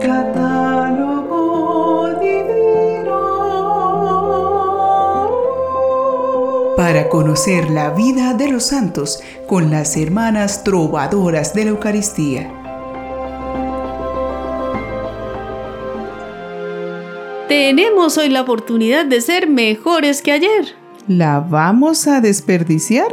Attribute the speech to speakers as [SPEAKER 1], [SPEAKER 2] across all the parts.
[SPEAKER 1] Catálogo divino. Para conocer la vida de los santos con las hermanas trovadoras de la Eucaristía.
[SPEAKER 2] Tenemos hoy la oportunidad de ser mejores que ayer.
[SPEAKER 1] ¿La vamos a desperdiciar?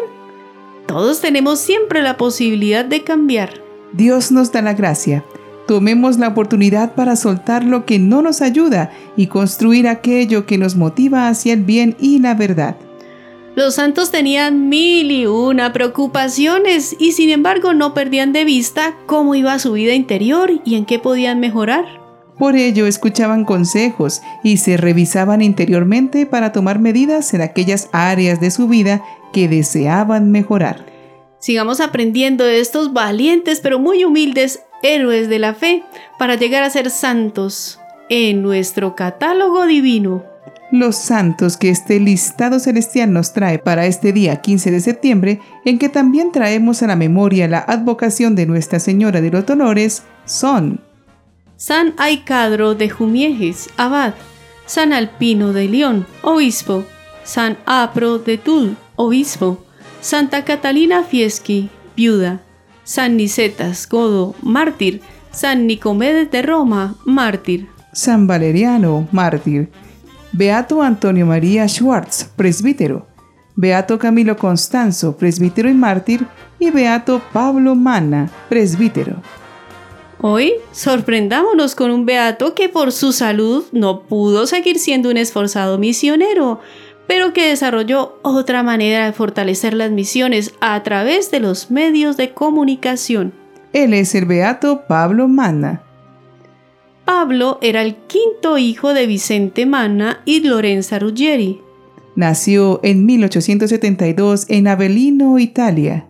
[SPEAKER 2] Todos tenemos siempre la posibilidad de cambiar.
[SPEAKER 1] Dios nos da la gracia. Tomemos la oportunidad para soltar lo que no nos ayuda y construir aquello que nos motiva hacia el bien y la verdad.
[SPEAKER 2] Los santos tenían mil y una preocupaciones y sin embargo no perdían de vista cómo iba su vida interior y en qué podían mejorar.
[SPEAKER 1] Por ello escuchaban consejos y se revisaban interiormente para tomar medidas en aquellas áreas de su vida que deseaban mejorar.
[SPEAKER 2] Sigamos aprendiendo de estos valientes pero muy humildes héroes de la fe para llegar a ser santos en nuestro catálogo divino.
[SPEAKER 1] Los santos que este listado celestial nos trae para este día 15 de septiembre, en que también traemos a la memoria la advocación de Nuestra Señora de los Dolores, son
[SPEAKER 2] San Aicadro de Jumiejes, abad, San Alpino de León, obispo, San Apro de Tul, obispo, Santa Catalina Fieschi, viuda, San Nicetas Godo, mártir, San Nicomedes de Roma, mártir.
[SPEAKER 1] San Valeriano, mártir. Beato Antonio María Schwartz, presbítero. Beato Camilo Constanzo, presbítero y mártir. Y Beato Pablo Mana, presbítero.
[SPEAKER 2] Hoy sorprendámonos con un beato que por su salud no pudo seguir siendo un esforzado misionero, pero que desarrolló otra manera de fortalecer las misiones a través de los medios de comunicación.
[SPEAKER 1] Él es el beato Pablo Mana.
[SPEAKER 2] Pablo era el quinto hijo de Vicente Mana y Lorenza Ruggieri.
[SPEAKER 1] Nació en 1872 en Avellino, Italia.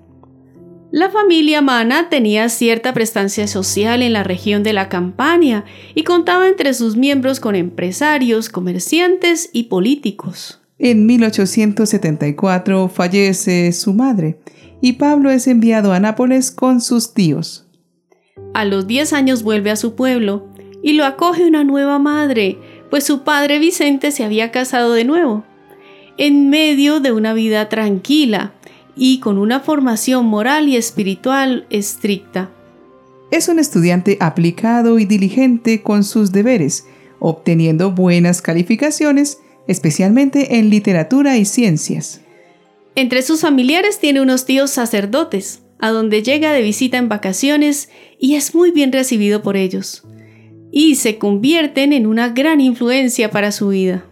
[SPEAKER 2] La familia Mana tenía cierta prestancia social en la región de la Campania y contaba entre sus miembros con empresarios, comerciantes y políticos.
[SPEAKER 1] En 1874 fallece su madre y Pablo es enviado a Nápoles con sus tíos.
[SPEAKER 2] A los 10 años vuelve a su pueblo y lo acoge una nueva madre, pues su padre Vicente se había casado de nuevo. En medio de una vida tranquila, y con una formación moral y espiritual estricta.
[SPEAKER 1] Es un estudiante aplicado y diligente con sus deberes, obteniendo buenas calificaciones, especialmente en literatura y ciencias.
[SPEAKER 2] Entre sus familiares tiene unos tíos sacerdotes, a donde llega de visita en vacaciones y es muy bien recibido por ellos, y se convierten en una gran influencia para su vida.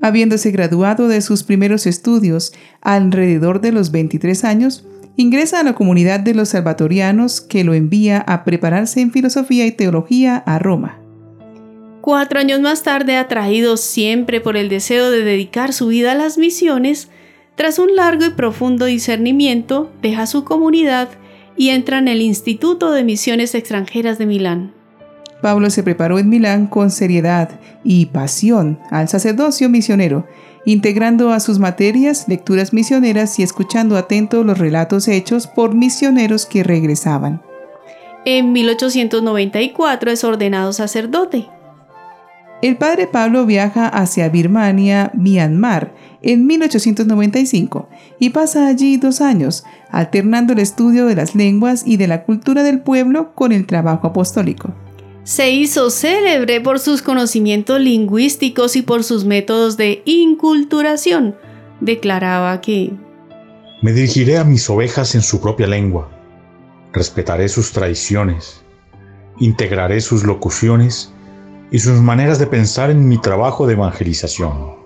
[SPEAKER 1] Habiéndose graduado de sus primeros estudios alrededor de los 23 años, ingresa a la comunidad de los salvatorianos que lo envía a prepararse en filosofía y teología a Roma.
[SPEAKER 2] Cuatro años más tarde, atraído siempre por el deseo de dedicar su vida a las misiones, tras un largo y profundo discernimiento, deja su comunidad y entra en el Instituto de Misiones Extranjeras de Milán.
[SPEAKER 1] Pablo se preparó en Milán con seriedad y pasión al sacerdocio misionero, integrando a sus materias lecturas misioneras y escuchando atento los relatos hechos por misioneros que regresaban.
[SPEAKER 2] En 1894 es ordenado sacerdote.
[SPEAKER 1] El padre Pablo viaja hacia Birmania, Myanmar, en 1895 y pasa allí dos años, alternando el estudio de las lenguas y de la cultura del pueblo con el trabajo apostólico.
[SPEAKER 2] Se hizo célebre por sus conocimientos lingüísticos y por sus métodos de inculturación. Declaraba que
[SPEAKER 3] Me dirigiré a mis ovejas en su propia lengua, respetaré sus tradiciones, integraré sus locuciones y sus maneras de pensar en mi trabajo de evangelización.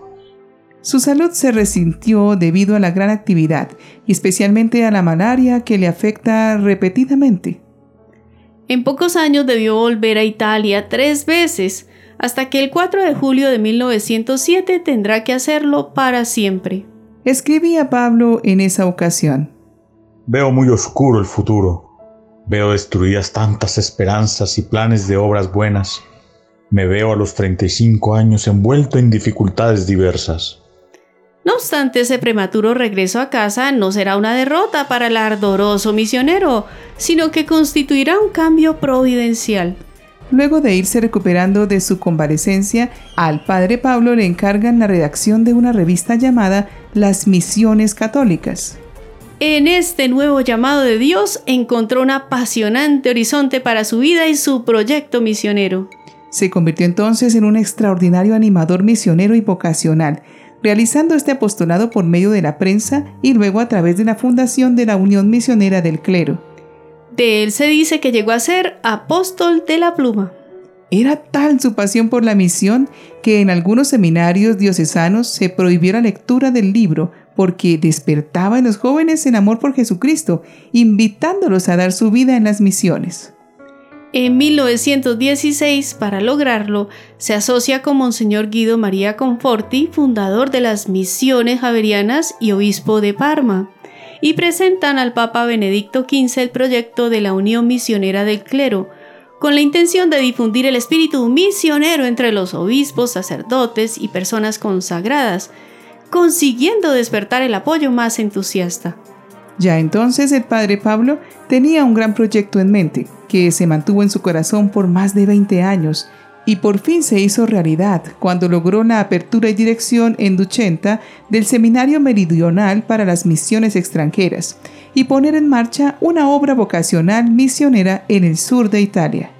[SPEAKER 1] Su salud se resintió debido a la gran actividad y especialmente a la malaria que le afecta repetidamente.
[SPEAKER 2] En pocos años debió volver a Italia tres veces, hasta que el 4 de julio de 1907 tendrá que hacerlo para siempre.
[SPEAKER 1] Escribía Pablo en esa ocasión.
[SPEAKER 3] Veo muy oscuro el futuro. Veo destruidas tantas esperanzas y planes de obras buenas. Me veo a los 35 años envuelto en dificultades diversas.
[SPEAKER 2] No obstante, ese prematuro regreso a casa no será una derrota para el ardoroso misionero, sino que constituirá un cambio providencial.
[SPEAKER 1] Luego de irse recuperando de su convalecencia, al padre Pablo le encargan la redacción de una revista llamada Las Misiones Católicas.
[SPEAKER 2] En este nuevo llamado de Dios encontró un apasionante horizonte para su vida y su proyecto misionero.
[SPEAKER 1] Se convirtió entonces en un extraordinario animador misionero y vocacional, realizando este apostolado por medio de la prensa y luego a través de la fundación de la Unión Misionera del Clero.
[SPEAKER 2] De él se dice que llegó a ser apóstol de la pluma.
[SPEAKER 1] Era tal su pasión por la misión que en algunos seminarios diocesanos se prohibió la lectura del libro porque despertaba en los jóvenes el amor por Jesucristo, invitándolos a dar su vida en las misiones.
[SPEAKER 2] En 1916, para lograrlo, se asocia con Monseñor Guido María Conforti, fundador de las Misiones Javerianas y obispo de Parma, y presentan al Papa Benedicto XV el proyecto de la Unión Misionera del Clero, con la intención de difundir el espíritu misionero entre los obispos, sacerdotes y personas consagradas, consiguiendo despertar el apoyo más entusiasta.
[SPEAKER 1] Ya entonces el padre Pablo tenía un gran proyecto en mente, que se mantuvo en su corazón por más de 20 años y por fin se hizo realidad cuando logró la apertura y dirección en Duchenta del Seminario Meridional para las Misiones Extranjeras y poner en marcha una obra vocacional misionera en el sur de Italia.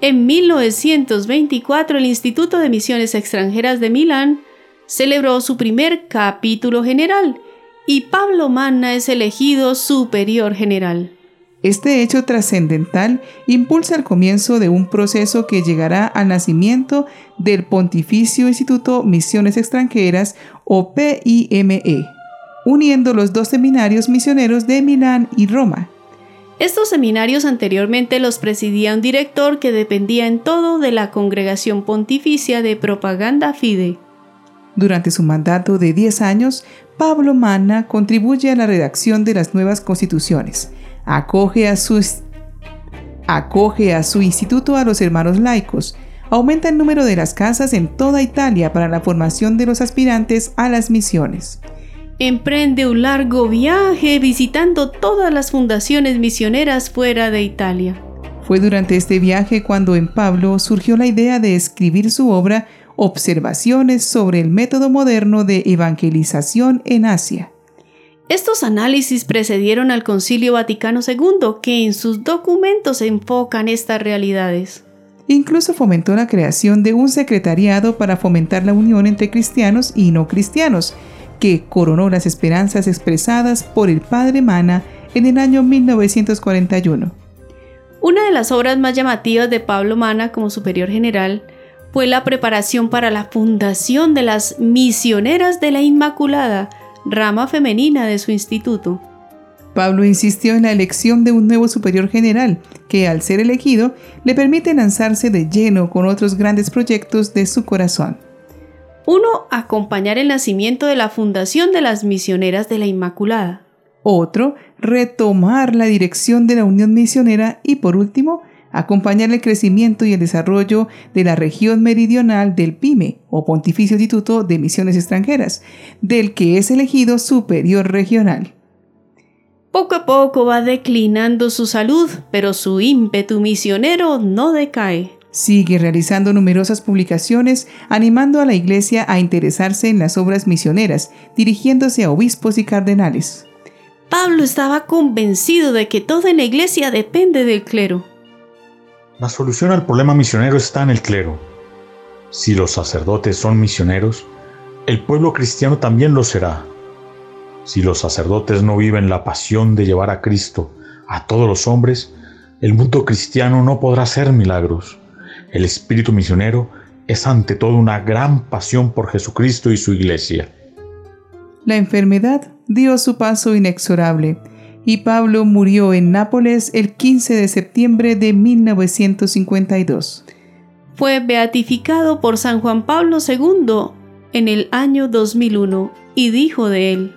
[SPEAKER 2] En 1924 el Instituto de Misiones Extranjeras de Milán celebró su primer capítulo general y Pablo Manna es elegido superior general.
[SPEAKER 1] Este hecho trascendental impulsa el comienzo de un proceso que llegará al nacimiento del Pontificio Instituto Misiones Extranjeras o PIME, uniendo los dos seminarios misioneros de Milán y Roma.
[SPEAKER 2] Estos seminarios anteriormente los presidía un director que dependía en todo de la Congregación Pontificia de Propaganda Fide.
[SPEAKER 1] Durante su mandato de 10 años, Pablo Manna contribuye a la redacción de las nuevas constituciones, acoge a su, acoge a su instituto a los hermanos laicos, aumenta el número de las casas en toda Italia para la formación de los aspirantes a las misiones.
[SPEAKER 2] Emprende un largo viaje visitando todas las fundaciones misioneras fuera de Italia.
[SPEAKER 1] Fue durante este viaje cuando en Pablo surgió la idea de escribir su obra Observaciones sobre el método moderno de evangelización en Asia.
[SPEAKER 2] Estos análisis precedieron al Concilio Vaticano II, que en sus documentos enfocan estas realidades.
[SPEAKER 1] Incluso fomentó la creación de un secretariado para fomentar la unión entre cristianos y no cristianos, que coronó las esperanzas expresadas por el padre Mana en el año 1941.
[SPEAKER 2] Una de las obras más llamativas de Pablo Mana como superior general fue la preparación para la fundación de las Misioneras de la Inmaculada, rama femenina de su instituto.
[SPEAKER 1] Pablo insistió en la elección de un nuevo superior general, que al ser elegido le permite lanzarse de lleno con otros grandes proyectos de su corazón.
[SPEAKER 2] Uno, acompañar el nacimiento de la fundación de las misioneras de la Inmaculada.
[SPEAKER 1] Otro, retomar la dirección de la Unión Misionera y por último, acompañar el crecimiento y el desarrollo de la región meridional del PIME o Pontificio Instituto de Misiones Extranjeras, del que es elegido superior regional.
[SPEAKER 2] Poco a poco va declinando su salud, pero su ímpetu misionero no decae.
[SPEAKER 1] Sigue realizando numerosas publicaciones animando a la Iglesia a interesarse en las obras misioneras, dirigiéndose a obispos y cardenales.
[SPEAKER 2] Pablo estaba convencido de que toda la Iglesia depende del clero.
[SPEAKER 3] La solución al problema misionero está en el clero. Si los sacerdotes son misioneros, el pueblo cristiano también lo será. Si los sacerdotes no viven la pasión de llevar a Cristo a todos los hombres, el mundo cristiano no podrá hacer milagros. El espíritu misionero es ante todo una gran pasión por Jesucristo y su iglesia.
[SPEAKER 1] La enfermedad dio su paso inexorable y Pablo murió en Nápoles el 15 de septiembre de 1952.
[SPEAKER 2] Fue beatificado por San Juan Pablo II en el año 2001 y dijo de él,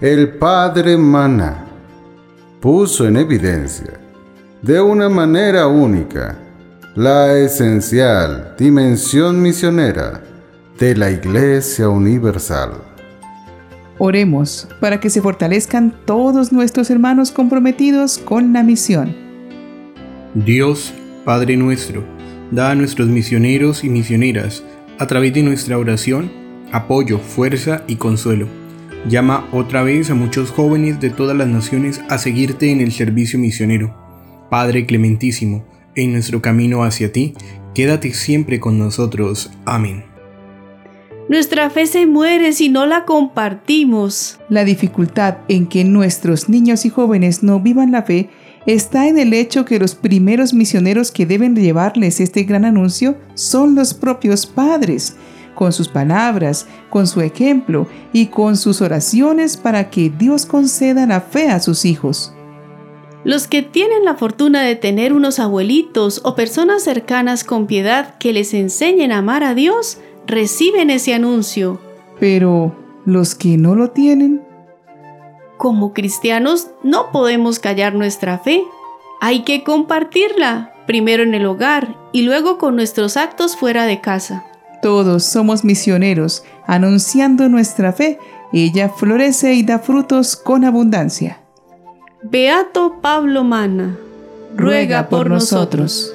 [SPEAKER 4] El Padre Mana puso en evidencia de una manera única la esencial dimensión misionera de la Iglesia Universal.
[SPEAKER 1] Oremos para que se fortalezcan todos nuestros hermanos comprometidos con la misión.
[SPEAKER 5] Dios, Padre nuestro, Da a nuestros misioneros y misioneras, a través de nuestra oración, apoyo, fuerza y consuelo. Llama otra vez a muchos jóvenes de todas las naciones a seguirte en el servicio misionero. Padre clementísimo, en nuestro camino hacia ti, quédate siempre con nosotros. Amén.
[SPEAKER 2] Nuestra fe se muere si no la compartimos.
[SPEAKER 1] La dificultad en que nuestros niños y jóvenes no vivan la fe está en el hecho que los primeros misioneros que deben llevarles este gran anuncio son los propios padres, con sus palabras, con su ejemplo y con sus oraciones para que Dios conceda la fe a sus hijos.
[SPEAKER 2] Los que tienen la fortuna de tener unos abuelitos o personas cercanas con piedad que les enseñen a amar a Dios, reciben ese anuncio.
[SPEAKER 1] Pero los que no lo tienen,
[SPEAKER 2] como cristianos no podemos callar nuestra fe. Hay que compartirla, primero en el hogar y luego con nuestros actos fuera de casa.
[SPEAKER 1] Todos somos misioneros, anunciando nuestra fe. Ella florece y da frutos con abundancia.
[SPEAKER 2] Beato Pablo Mana, ruega, por, nosotros.